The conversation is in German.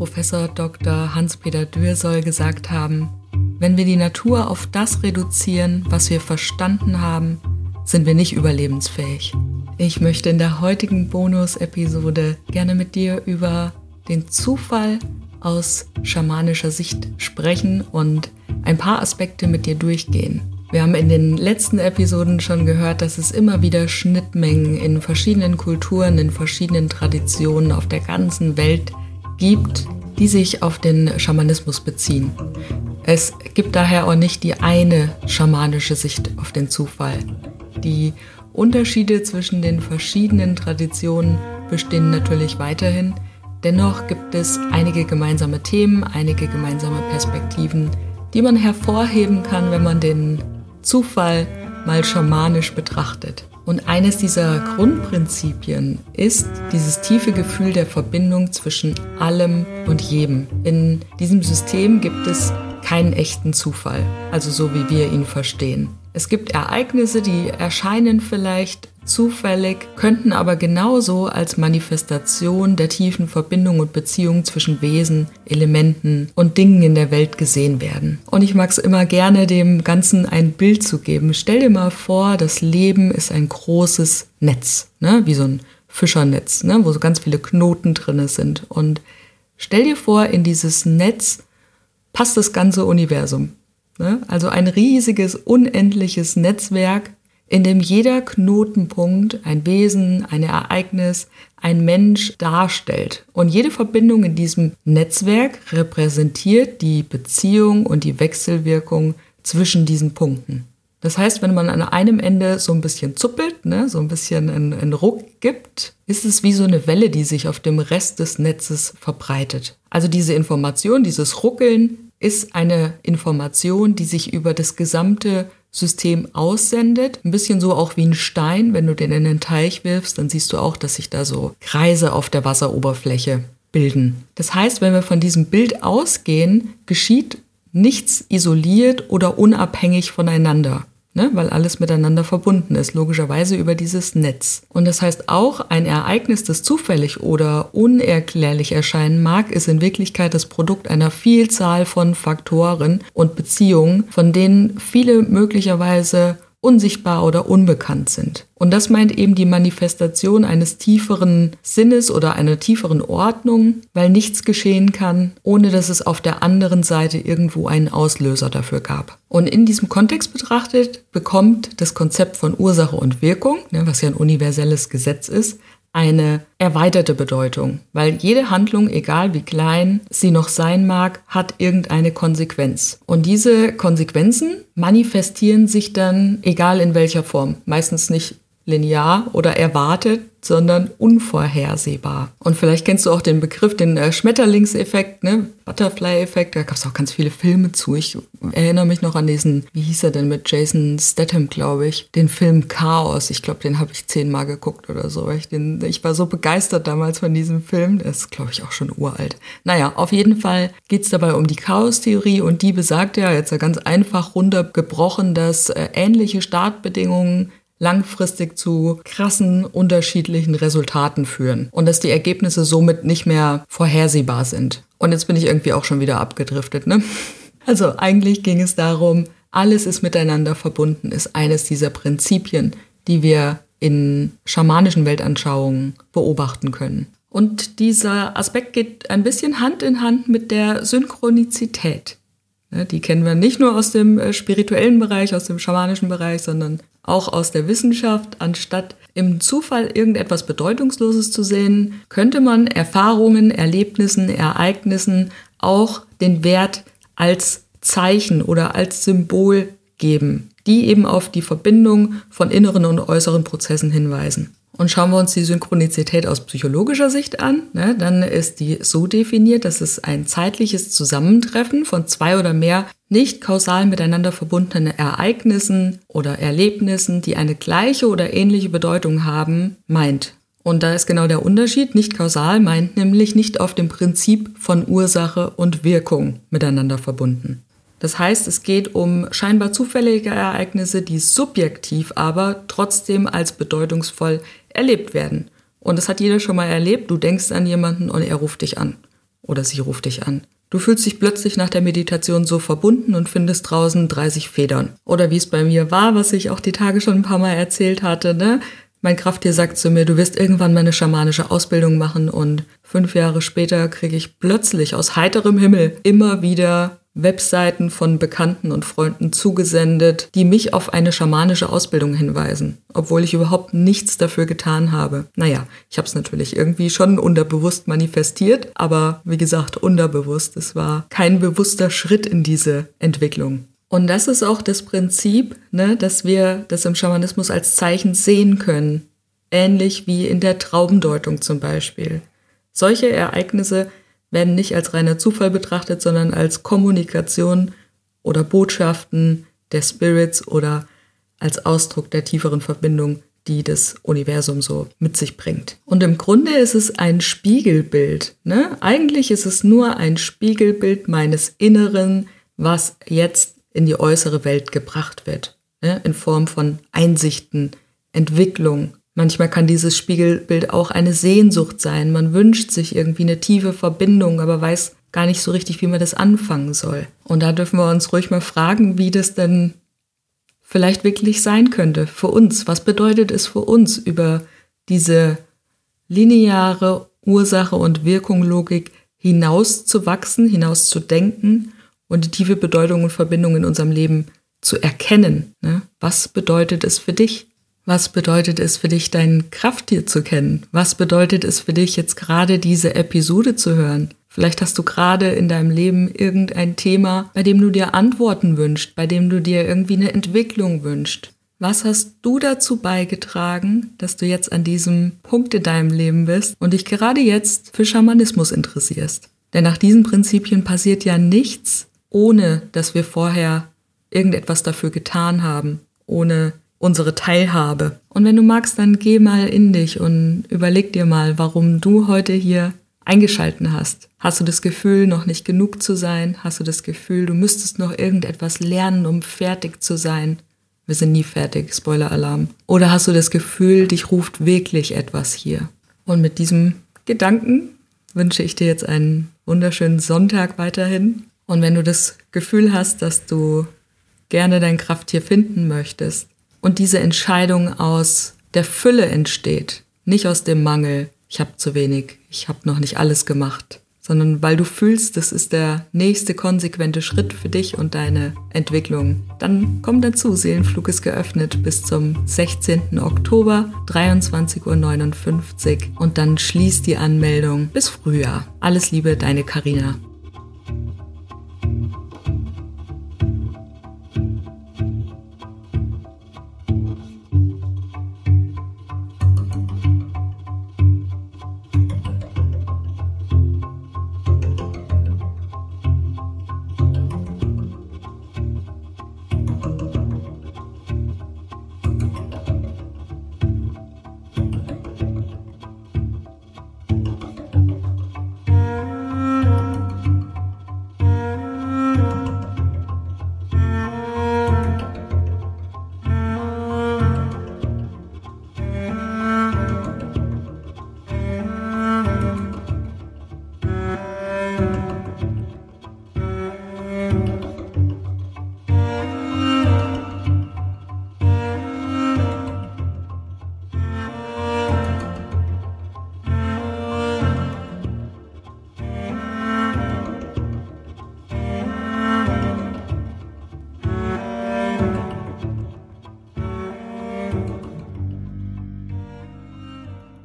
Professor Dr. Hans-Peter Dürr soll gesagt haben, wenn wir die Natur auf das reduzieren, was wir verstanden haben, sind wir nicht überlebensfähig. Ich möchte in der heutigen Bonus-Episode gerne mit dir über den Zufall aus schamanischer Sicht sprechen und ein paar Aspekte mit dir durchgehen. Wir haben in den letzten Episoden schon gehört, dass es immer wieder Schnittmengen in verschiedenen Kulturen, in verschiedenen Traditionen auf der ganzen Welt gibt, die sich auf den Schamanismus beziehen. Es gibt daher auch nicht die eine schamanische Sicht auf den Zufall. Die Unterschiede zwischen den verschiedenen Traditionen bestehen natürlich weiterhin. Dennoch gibt es einige gemeinsame Themen, einige gemeinsame Perspektiven, die man hervorheben kann, wenn man den Zufall mal schamanisch betrachtet. Und eines dieser Grundprinzipien ist dieses tiefe Gefühl der Verbindung zwischen allem und jedem. In diesem System gibt es keinen echten Zufall, also so wie wir ihn verstehen. Es gibt Ereignisse, die erscheinen vielleicht zufällig, könnten aber genauso als Manifestation der tiefen Verbindung und Beziehung zwischen Wesen, Elementen und Dingen in der Welt gesehen werden. Und ich mag es immer gerne, dem Ganzen ein Bild zu geben. Stell dir mal vor, das Leben ist ein großes Netz, ne? wie so ein Fischernetz, ne? wo so ganz viele Knoten drin sind. Und stell dir vor, in dieses Netz passt das ganze Universum. Ne? Also ein riesiges, unendliches Netzwerk, in dem jeder Knotenpunkt ein Wesen, ein Ereignis, ein Mensch darstellt. Und jede Verbindung in diesem Netzwerk repräsentiert die Beziehung und die Wechselwirkung zwischen diesen Punkten. Das heißt, wenn man an einem Ende so ein bisschen zuppelt, ne, so ein bisschen einen, einen Ruck gibt, ist es wie so eine Welle, die sich auf dem Rest des Netzes verbreitet. Also diese Information, dieses Ruckeln ist eine Information, die sich über das gesamte System aussendet. Ein bisschen so auch wie ein Stein. Wenn du den in den Teich wirfst, dann siehst du auch, dass sich da so Kreise auf der Wasseroberfläche bilden. Das heißt, wenn wir von diesem Bild ausgehen, geschieht nichts isoliert oder unabhängig voneinander ne? weil alles miteinander verbunden ist, logischerweise über dieses Netz. Und das heißt auch, ein Ereignis, das zufällig oder unerklärlich erscheinen mag, ist in Wirklichkeit das Produkt einer Vielzahl von Faktoren und Beziehungen, von denen viele möglicherweise unsichtbar oder unbekannt sind. Und das meint eben die Manifestation eines tieferen Sinnes oder einer tieferen Ordnung, weil nichts geschehen kann, ohne dass es auf der anderen Seite irgendwo einen Auslöser dafür gab. Und in diesem Kontext betrachtet bekommt das Konzept von Ursache und Wirkung, ne, was ja ein universelles Gesetz ist, eine erweiterte Bedeutung, weil jede Handlung, egal wie klein sie noch sein mag, hat irgendeine Konsequenz. Und diese Konsequenzen manifestieren sich dann, egal in welcher Form, meistens nicht linear oder erwartet, sondern unvorhersehbar. Und vielleicht kennst du auch den Begriff, den äh, Schmetterlingseffekt, ne? Butterfly-Effekt. Da gab es auch ganz viele Filme zu. Ich erinnere mich noch an diesen, wie hieß er denn mit Jason Statham, glaube ich, den Film Chaos. Ich glaube, den habe ich zehnmal geguckt oder so. Ich, den, ich war so begeistert damals von diesem Film. Der ist, glaube ich, auch schon uralt. Naja, auf jeden Fall geht es dabei um die Chaos-Theorie und die besagt ja jetzt ganz einfach runtergebrochen, dass äh, ähnliche Startbedingungen langfristig zu krassen unterschiedlichen Resultaten führen und dass die Ergebnisse somit nicht mehr vorhersehbar sind. Und jetzt bin ich irgendwie auch schon wieder abgedriftet, ne? Also eigentlich ging es darum, alles ist miteinander verbunden, ist eines dieser Prinzipien, die wir in schamanischen Weltanschauungen beobachten können. Und dieser Aspekt geht ein bisschen Hand in Hand mit der Synchronizität. Ne, die kennen wir nicht nur aus dem äh, spirituellen Bereich, aus dem schamanischen Bereich, sondern auch aus der Wissenschaft. Anstatt im Zufall irgendetwas Bedeutungsloses zu sehen, könnte man Erfahrungen, Erlebnissen, Ereignissen auch den Wert als Zeichen oder als Symbol geben, die eben auf die Verbindung von inneren und äußeren Prozessen hinweisen. Und schauen wir uns die Synchronizität aus psychologischer Sicht an, ne, dann ist die so definiert, dass es ein zeitliches Zusammentreffen von zwei oder mehr nicht kausal miteinander verbundenen Ereignissen oder Erlebnissen, die eine gleiche oder ähnliche Bedeutung haben, meint. Und da ist genau der Unterschied. Nicht kausal meint nämlich nicht auf dem Prinzip von Ursache und Wirkung miteinander verbunden. Das heißt, es geht um scheinbar zufällige Ereignisse, die subjektiv aber trotzdem als bedeutungsvoll erlebt werden. Und das hat jeder schon mal erlebt. Du denkst an jemanden und er ruft dich an. oder sie ruft dich an. Du fühlst dich plötzlich nach der Meditation so verbunden und findest draußen 30 Federn. Oder wie es bei mir war, was ich auch die Tage schon ein paar Mal erzählt hatte, ne? Mein Krafttier sagt zu mir, du wirst irgendwann mal eine schamanische Ausbildung machen und fünf Jahre später kriege ich plötzlich aus heiterem Himmel immer wieder Webseiten von Bekannten und Freunden zugesendet, die mich auf eine schamanische Ausbildung hinweisen, obwohl ich überhaupt nichts dafür getan habe. Naja, ich habe es natürlich irgendwie schon unterbewusst manifestiert, aber wie gesagt, unterbewusst. Es war kein bewusster Schritt in diese Entwicklung. Und das ist auch das Prinzip, ne, dass wir das im Schamanismus als Zeichen sehen können. Ähnlich wie in der Traubendeutung zum Beispiel. Solche Ereignisse werden nicht als reiner Zufall betrachtet, sondern als Kommunikation oder Botschaften der Spirits oder als Ausdruck der tieferen Verbindung, die das Universum so mit sich bringt. Und im Grunde ist es ein Spiegelbild. Ne? Eigentlich ist es nur ein Spiegelbild meines Inneren, was jetzt in die äußere Welt gebracht wird. Ne? In Form von Einsichten, Entwicklung, Manchmal kann dieses Spiegelbild auch eine Sehnsucht sein. Man wünscht sich irgendwie eine tiefe Verbindung, aber weiß gar nicht so richtig, wie man das anfangen soll. Und da dürfen wir uns ruhig mal fragen, wie das denn vielleicht wirklich sein könnte für uns. Was bedeutet es für uns, über diese lineare Ursache und Wirkung-Logik hinaus zu wachsen, hinaus zu denken und die tiefe Bedeutung und Verbindung in unserem Leben zu erkennen? Ne? Was bedeutet es für dich? Was bedeutet es für dich, dein Krafttier zu kennen? Was bedeutet es für dich, jetzt gerade diese Episode zu hören? Vielleicht hast du gerade in deinem Leben irgendein Thema, bei dem du dir Antworten wünschst, bei dem du dir irgendwie eine Entwicklung wünschst. Was hast du dazu beigetragen, dass du jetzt an diesem Punkt in deinem Leben bist und dich gerade jetzt für Schamanismus interessierst? Denn nach diesen Prinzipien passiert ja nichts, ohne dass wir vorher irgendetwas dafür getan haben, ohne unsere Teilhabe. Und wenn du magst, dann geh mal in dich und überleg dir mal, warum du heute hier eingeschalten hast. Hast du das Gefühl, noch nicht genug zu sein? Hast du das Gefühl, du müsstest noch irgendetwas lernen, um fertig zu sein? Wir sind nie fertig, Spoiler-Alarm. Oder hast du das Gefühl, dich ruft wirklich etwas hier? Und mit diesem Gedanken wünsche ich dir jetzt einen wunderschönen Sonntag weiterhin. Und wenn du das Gefühl hast, dass du gerne dein Krafttier finden möchtest, und diese Entscheidung aus der Fülle entsteht, nicht aus dem Mangel, ich habe zu wenig, ich habe noch nicht alles gemacht, sondern weil du fühlst, das ist der nächste konsequente Schritt für dich und deine Entwicklung. Dann komm dazu, Seelenflug ist geöffnet bis zum 16. Oktober, 23.59 Uhr und dann schließt die Anmeldung bis Frühjahr. Alles Liebe, deine Karina.